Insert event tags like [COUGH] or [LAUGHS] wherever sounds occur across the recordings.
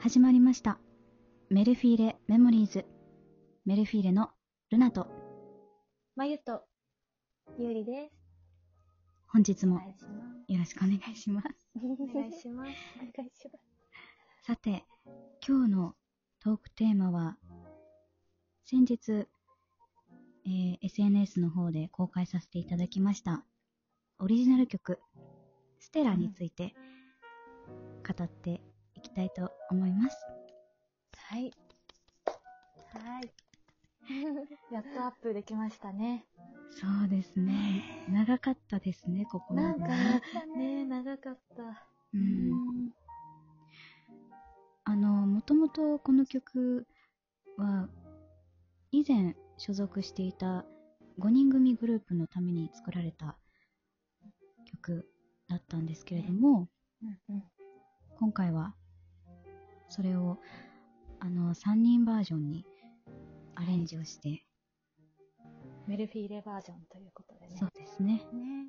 始まりました。メルフィーレメモリーズ。メルフィーレのルナと、まゆと、ゆうりです。本日も。よろしくお願いします。お願いします。お願いします。さて、今日のトークテーマは、先日、えー SNS の方で公開させていただきました、オリジナル曲、ステラについて語ってたいと思います。はい。はい。[LAUGHS] やっとアップできましたね。そうですね。長かったですね、ここまでなんかね。、ね長かった。うんあの、もともとこの曲は、以前所属していた5人組グループのために作られた曲だったんですけれども、うんうん。今回はそれをあの3人バージョンにアレンジをして、メルフィーレバージョンということでね。そうですね、ね。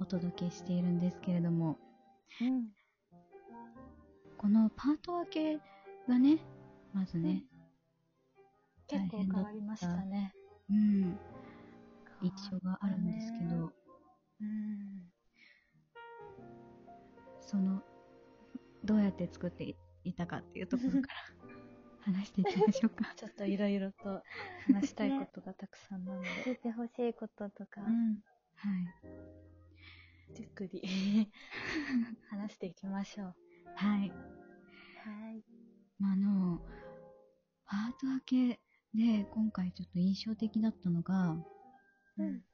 お届けしているんですけれども、うん。このパート分けがね、まずね、結構変わりましたね。うん、印象があるんですけど、うん。そのどうやって作っていたかっていうところから [LAUGHS] 話していきましょうか。ちょっといろいろと話したいことがたくさんなので。聞いてほしいこととか、うん。はい、じっくり [LAUGHS] 話していきましょう。はい、はい。まあ、あのパート分けで今回ちょっと印象的だったのが、うん。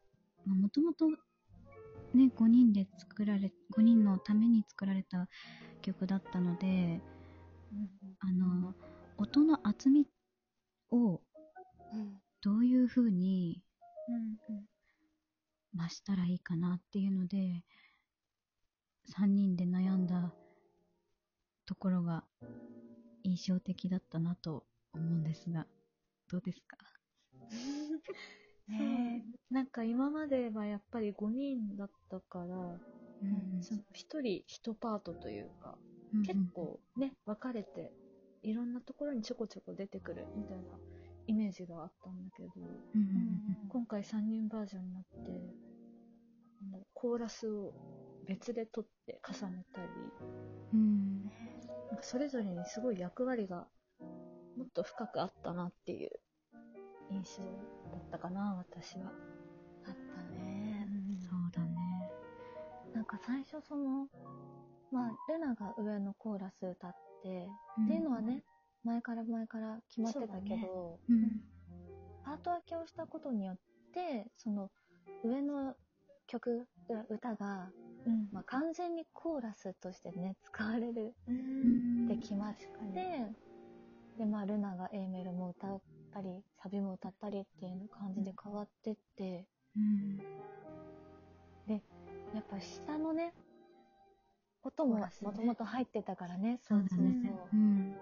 もともとね5人で作られ5人のために作られた曲だったのであの音の厚みをうん。どういう風にうん。うん。増したらいいかなっていうので3人で悩んだところが印象的だったなと思うんですがどうですか？[LAUGHS] ねえなんか今まではやっぱり5人だったから、うんその1人1パートというか、うん結構ね分かれていろんなところにちょこちょこ出てくるみたいなイメージがあったんだけど、うんうん今回3人バージョンになってコーラスを別で取って重ねたりうんうんなんかそれぞれにすごい役割がもっと深くあったなっていう印象だったかな私は。あったね。そうだねなんか最初その、まあ、ルナが上のコーラス歌って、うん。っていうのはね、前から前から決まってたけど、そううん。パート分けをしたことによって、その、上の曲、う歌が、うん。まあ、完全にコーラスとしてね、使われるうん。ってきまして、で、まあ、ルナが A メロも歌ったり、サビも歌ったりっていう感じで変わってって、うん。やっぱ下のね、音ももともと入ってたからね、そうだね。そう。うん。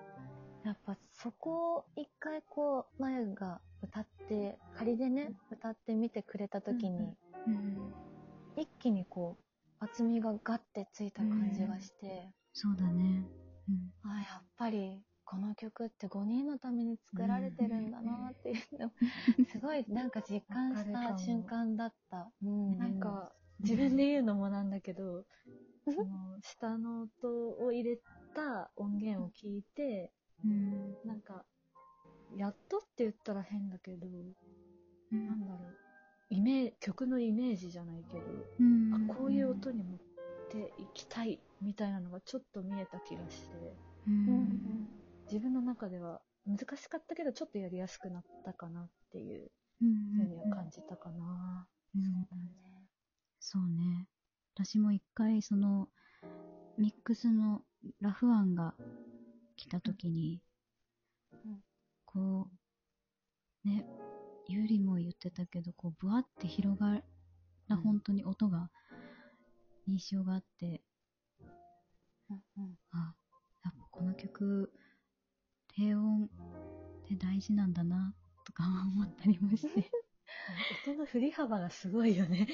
やっぱそこを一回こう、前が歌って、仮でね、歌ってみてくれた時に、うんうん。一気にこう、厚みがガッてついた感じがして、そうだね。うん。あやっぱりこの曲って5人のために作られてるんだなっていうのを、すごいなんか実感した瞬間だった。うん。なんか自分で言うのもなんだけど、その下の音を入れた音源を聞いて、うん。なんか、やっとって言ったら変だけど、うん。なんだろう、イメー曲のイメージじゃないけど、うん。あ、こういう音に持っていきたいみたいなのがちょっと見えた気がして、うん。自分の中では難しかったけど、ちょっとやりやすくなったかなっていううんふうには感じたかな。うん。そうね私も一回そのミックスのラフ案が来た時に、うん。こうねゆりも言ってたけどこうブワって広がらうん。本当に音が印象があって、うんうん。あやっぱこの曲低音って大事なんだなとか思ったりもして音の振り幅がすごいよね。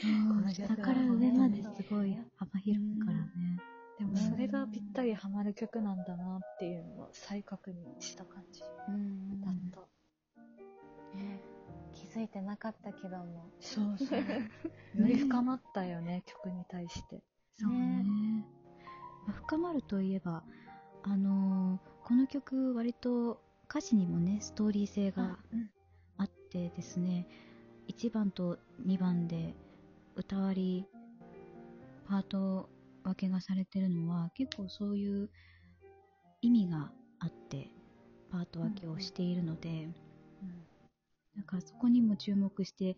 下から上まですごい幅広いからね。でもそれがぴったりハマる曲なんだなっていうのを再確認した感じだうんった。ね気づいてなかったけども。そうそう。より深まったよね、曲に対して。そうね。まあ深まるといえば、あのーこの曲割と歌詞にもね、ストーリー性がうんあってですね、1番と2番で歌割り、パート分けがされてるのは結構そういう意味があってパート分けをしているので、だからそこにも注目して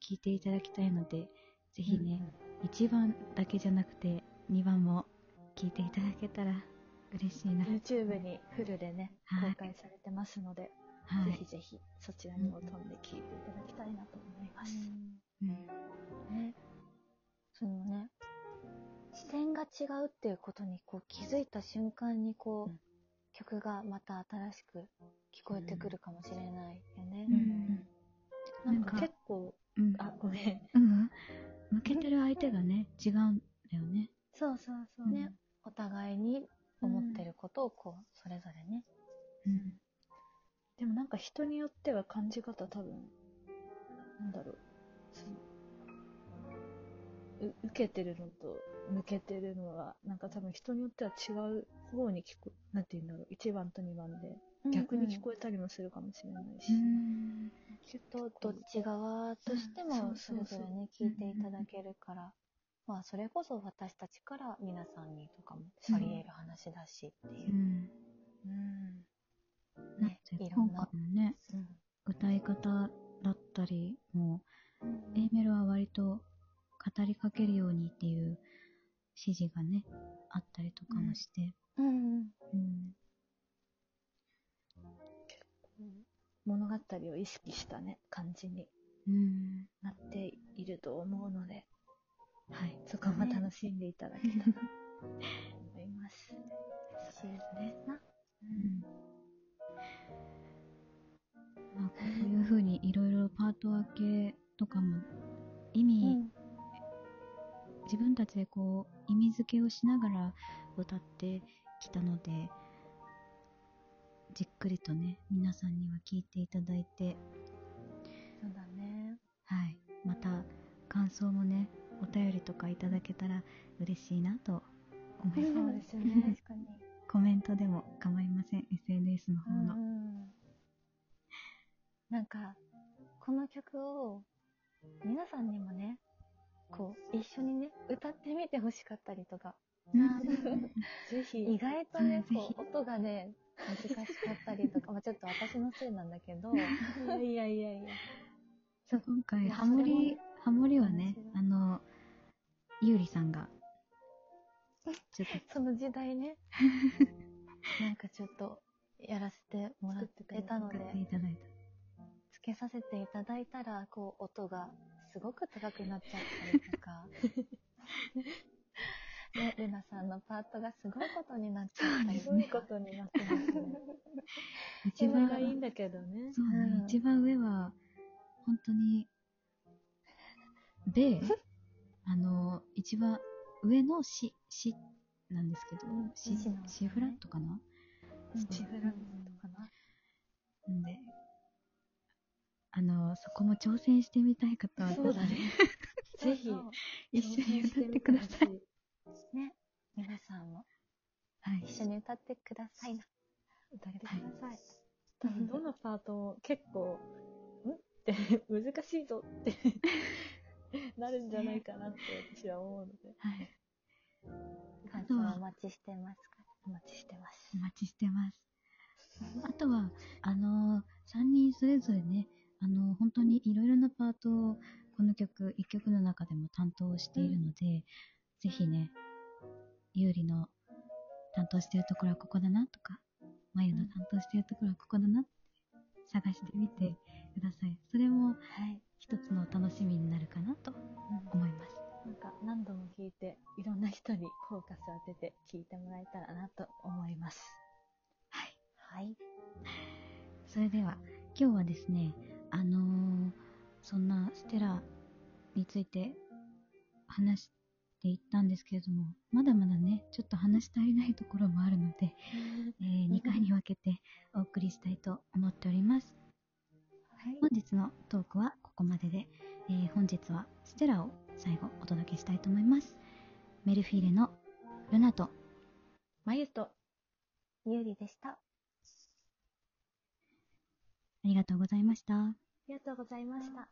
聴いていただきたいので、ぜひね、1番だけじゃなくて2番も聴いていただけたら嬉しいな。YouTube にフルでね、はい公開されてますので、はい。ぜひぜひそちらにも飛んで聴いていただきたいなと思います。うんね、そのね、視点が違うっていうことにこう気づいた瞬間にこう、うん曲がまた新しく聞こえてくるかもしれないよね。うんなんかなんか結構、うん。あ、ごめん。うん。[LAUGHS] 向けてる相手がね、違うんだよね。そうそうそうね、お互いに思ってることをこう、それぞれね。うん。でもなんか人によっては感じ方多分、なんだろう。う受けてるのと向けてるのは、なんか多分人によっては違う方に聞こえ、なんて言うんだろう。1番と2番で逆に聞こえたりもするかもしれないし。うん。きっとどっち側としてうんもそれぞれね、聞いていただけるから、まあそれこそ私たちから皆さんにとかもあり得る話だしっていうう。ん。うん。ね、いろんな今回。のね、うん歌い方だったりも、A メロは割と語りかけるようにっていう指示がね、あったりとかもして。うんうん。うん。物語を意識したね、感じにうん。なっていると思うので、はい。そこも楽しんでいただけたらと思います。[LAUGHS] 嬉しいですな。うんまあ、こういう風にいろいろパート分けとかも意味、自分たちでこう意味付けをしながら歌ってきたのでじっくりとね皆さんには聞いていただいてそうだね。はいまた感想もねお便りとかいただけたら嬉しいなと思いそうまですすよね。確かに。[LAUGHS] コメントでも構いません SNS の方の、うんなんか、この曲を皆さんにもね、こう、一緒にね、歌ってみてほしかったりとか、ぜひ、意外とね、こう、音がね、難しかったりとか、まあちょっと私のせいなんだけど、いやいやいや。そう。今回ハモリハモリはねあのゆうりさんがちょっと。[LAUGHS] その時代ね、[LAUGHS] なんかちょっと、やらせてもらってたので。いただいつけさせていただいたら、こう、音がすごく高くなっちゃったりとか、[LAUGHS] ね、ルナさんのパートがすごいことになっちゃったりすごい。ことになってます一一番番がいいんだけどね。そうだね、うん。一番上は本当にで [LAUGHS] あの一番上のシシなんですけど、シシなんですね。シフラットかな？うん。チフラットかな？なん。であのそこも挑戦してみたい方はそうだね。[LAUGHS] ぜひ一緒に歌ってください。ね、皆さんもはい一緒に歌ってくださいな。歌ってください。多分どのパートも結構、ん？って [LAUGHS] 難しいぞって [LAUGHS] なるんじゃないかなって私は思うので。はい感想お待ちしてますか？ら。お待ちしてますお。待ちしてます。あとは、あのー、3人それぞれね、あのー本当にいろいろなパートを、この曲、1曲の中でも担当しているので、ぜひね、ゆうりの担当してるところはここだなとか、まゆの担当してるところはここだなって探してみてください。それもはい。一つの楽しみになるかなと思います。なんか何度も聞いて、いろんな人にフォーカスを当てて聞いてもらえたらなと思います。はい。はい。それでは今日はですねあのーそんなステラについて話し言ったんですけれども、まだまだね、ちょっと話し足りないところもあるので、え2回に分けてお送りしたいと思っております。はい。本日のトークはここまでで、えー本日はステラを最後お届けしたいと思います。メルフィーレのルナとまゆと、ゆうりでした。ありがとうございました。ありがとうございました。